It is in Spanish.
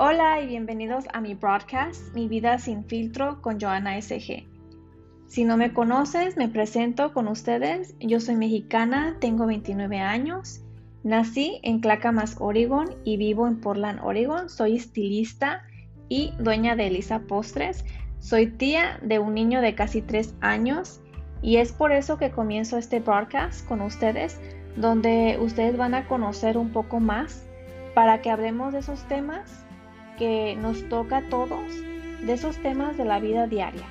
Hola y bienvenidos a mi broadcast, Mi vida sin filtro con Joana SG. Si no me conoces, me presento con ustedes. Yo soy mexicana, tengo 29 años, nací en Clackamas, Oregon y vivo en Portland, Oregon. Soy estilista y dueña de Elisa Postres. Soy tía de un niño de casi 3 años y es por eso que comienzo este broadcast con ustedes, donde ustedes van a conocer un poco más para que hablemos de esos temas que nos toca a todos, de esos temas de la vida diaria.